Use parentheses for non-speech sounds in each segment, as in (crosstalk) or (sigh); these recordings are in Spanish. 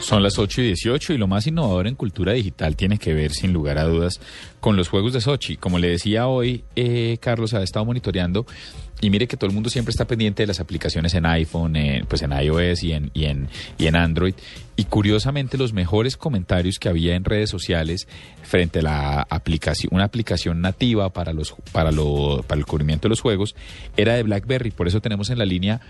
Son las 8 y 18 y lo más innovador en cultura digital tiene que ver, sin lugar a dudas, con los Juegos de Sochi. Como le decía hoy, eh, Carlos ha estado monitoreando y mire que todo el mundo siempre está pendiente de las aplicaciones en iPhone, pues en iOS y en, y, en, y en Android. Y curiosamente los mejores comentarios que había en redes sociales frente a la aplicación, una aplicación nativa para los para lo, para el cubrimiento de los juegos era de BlackBerry. Por eso tenemos en la línea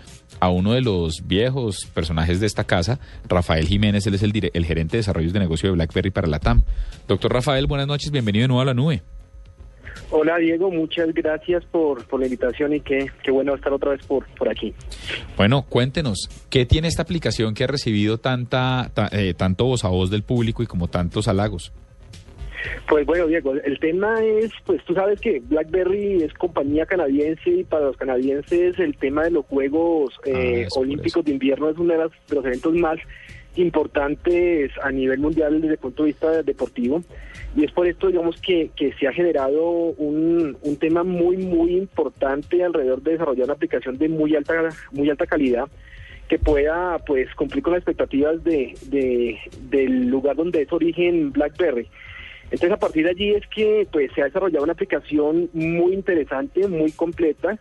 a uno de los viejos personajes de esta casa, Rafael Jiménez, él es el, el gerente de desarrollos de negocio de BlackBerry para la TAM. Doctor Rafael, buenas noches, bienvenido de nuevo a la nube. Hola Diego, muchas gracias por, por la invitación y qué, qué bueno estar otra vez por, por aquí. Bueno, cuéntenos, ¿qué tiene esta aplicación que ha recibido tanta, ta- eh, tanto voz a voz del público y como tantos halagos? Pues bueno Diego, el tema es, pues tú sabes que BlackBerry es compañía canadiense y para los canadienses el tema de los Juegos eh, Ah, por Olímpicos de Invierno es uno de los, de los eventos más importantes a nivel mundial desde el punto de vista deportivo y es por esto digamos que, que se ha generado un, un tema muy muy importante alrededor de desarrollar una aplicación de muy alta muy alta calidad que pueda pues cumplir con las expectativas de, de- del lugar donde es origen BlackBerry. Entonces a partir de allí es que pues se ha desarrollado una aplicación muy interesante, muy completa,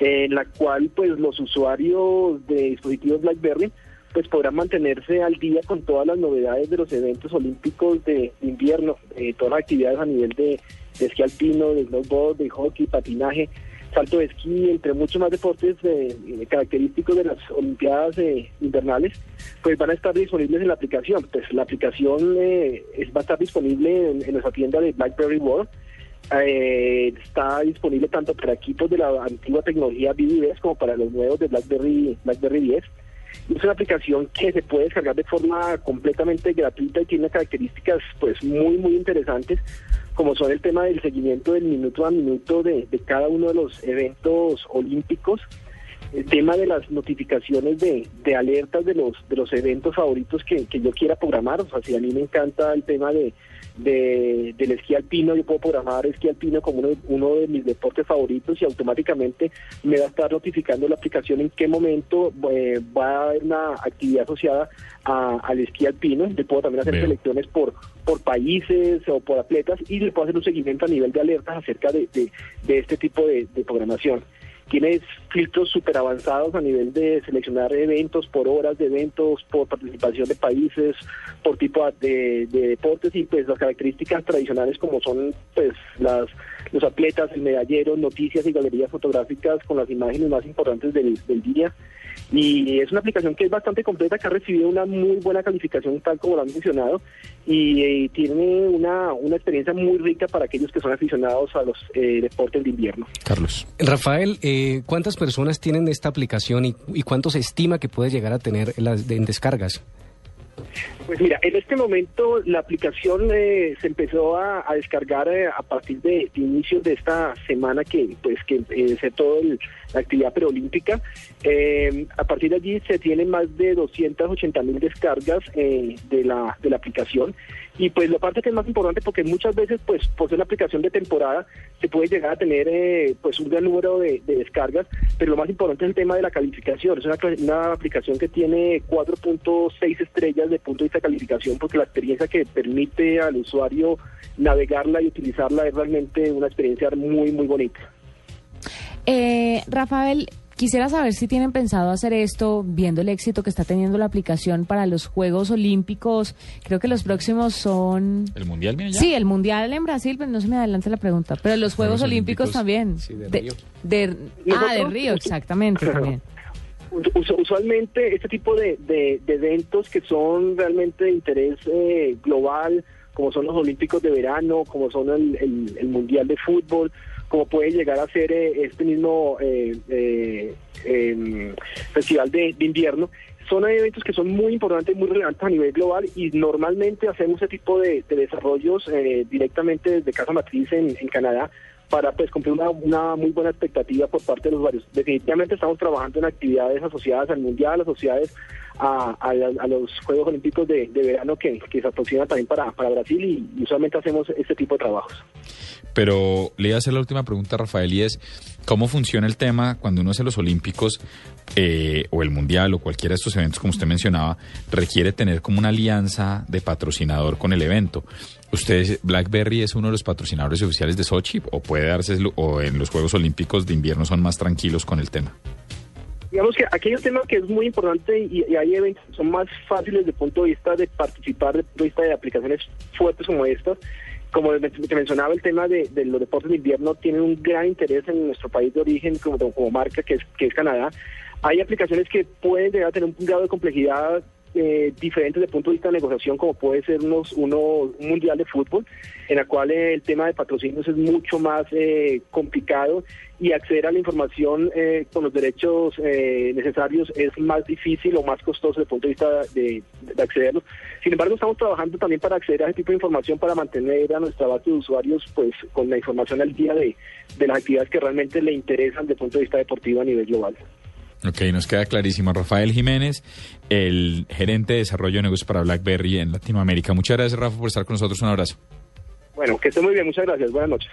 en la cual pues los usuarios de dispositivos BlackBerry pues podrán mantenerse al día con todas las novedades de los eventos olímpicos de invierno, eh, todas las actividades a nivel de, esquí alpino, de snowboard, de hockey, patinaje, salto de esquí, entre muchos más deportes eh, eh, característicos de las Olimpiadas eh, invernales, pues van a estar disponibles en la aplicación. Pues la aplicación eh, es- va a estar disponible en, en nuestra tienda de BlackBerry World. Eh, está disponible tanto para equipos de la antigua tecnología BB10 como para los nuevos de BlackBerry, BlackBerry 10. Es una aplicación que se puede descargar de forma completamente gratuita y tiene características pues muy muy interesantes como son el tema del seguimiento del minuto a minuto de, de cada uno de los eventos olímpicos, el tema de las notificaciones de, de alertas de los de los eventos favoritos que, que yo quiera programar, o sea, si a mí me encanta el tema de, de- del esquí alpino, yo puedo programar esquí alpino como uno, uno de mis deportes favoritos y automáticamente me va a estar notificando la aplicación en qué momento eh, va a haber una actividad asociada a- al esquí alpino. Le puedo también hacer selecciones por, por países o por atletas y le puedo hacer un seguimiento a nivel de alertas acerca de, de- de este tipo de, de programación. Tiene filtros súper avanzados a nivel de seleccionar eventos por horas de eventos, por participación de países, por tipo de, de deportes y pues las características tradicionales como son pues las los atletas, el medallero, noticias y galerías fotográficas con las imágenes más importantes del, del día. Y es una aplicación que es bastante completa, que ha recibido una muy buena calificación, tal como lo han mencionado, y, eh, tiene una, una experiencia muy rica para aquellos que son aficionados a los eh, deportes de invierno. Carlos. Rafael, eh, ¿cuántas personas tienen esta aplicación y, y cuánto se estima que puede llegar a tener en, las, en descargas? Pues mira, en este momento la aplicación eh, se empezó a, a descargar eh, a partir de, de inicios de esta semana que pues que empecé toda la actividad preolímpica. Eh, a partir de allí se tienen más de 280 mil descargas eh, de la de la aplicación y pues la parte que es más importante porque muchas veces pues por ser una aplicación de temporada se puede llegar a tener eh, pues un gran número de, de descargas, pero lo más importante es el tema de la calificación. Es una, una aplicación que tiene 4.6 estrellas de punto de vista de calificación porque la experiencia que permite al usuario navegarla y utilizarla es realmente una experiencia muy muy bonita. Eh, Rafael, quisiera saber si tienen pensado hacer esto, viendo el éxito que está teniendo la aplicación para los Juegos Olímpicos. Creo que los próximos son... ¿El Mundial viene ya? Sí, el Mundial en Brasil, pero no se me adelante la pregunta. Pero los Juegos, Juegos Olímpicos, Olímpicos, también. sí, de Río. de- ah, de Río, (laughs) exactamente, también. Us- Usualmente este tipo de, eventos que son realmente de interés eh, global, como son los Olímpicos de verano, como son el, el- Mundial de Fútbol, como puede llegar a ser eh, este mismo eh, eh, em, Festival de, Invierno, son eventos que son muy importantes, muy relevantes a nivel global y normalmente hacemos ese tipo de, de desarrollos eh, directamente desde Casa Matriz en Canadá para pues cumplir una, una, muy buena expectativa por parte de los varios. Definitivamente estamos trabajando en actividades asociadas al Mundial, asociadas a, a, a los Juegos Olímpicos de, de verano que, que, se aproximan también para, para Brasil y, y, usualmente hacemos este tipo de trabajos. Pero le iba a hacer la última pregunta, Rafael, y es, ¿cómo funciona el tema cuando uno hace los Olímpicos eh, o el Mundial o cualquiera de estos eventos, como usted mencionaba, requiere tener como una alianza de patrocinador con el evento? ¿Usted, BlackBerry, es uno de los patrocinadores oficiales de Sochi o puede darse, o en los Juegos Olímpicos de invierno son más tranquilos con el tema? Digamos que aquí hay un tema que es muy importante y, y hay eventos que son más fáciles desde el punto de vista de participar, desde el punto de vista de aplicaciones fuertes como estas. Como te mencionaba, el tema de, de, los deportes de invierno tiene un gran interés en nuestro país de origen como, como marca, que es, que es Canadá. Hay aplicaciones que pueden llegar a tener un grado de complejidad eh, diferentes desde el punto de vista de negociación, como puede ser unos, uno, un mundial de fútbol, en la cual eh, el tema de patrocinios es mucho más eh, complicado y acceder a la información eh, con los derechos eh, necesarios es más difícil o más costoso desde el punto de vista de, de, accederlos. Sin embargo, estamos trabajando también para acceder a ese tipo de información para mantener a nuestra base de usuarios pues con la información al día de, de las actividades que realmente le interesan desde el punto de vista deportivo a nivel global. Ok, nos queda clarísimo. Rafael Jiménez, el gerente de desarrollo de negocios para BlackBerry en Latinoamérica. Muchas gracias, Rafa, por estar con nosotros. Un abrazo. Bueno, que esté muy bien. Muchas gracias. Buenas noches.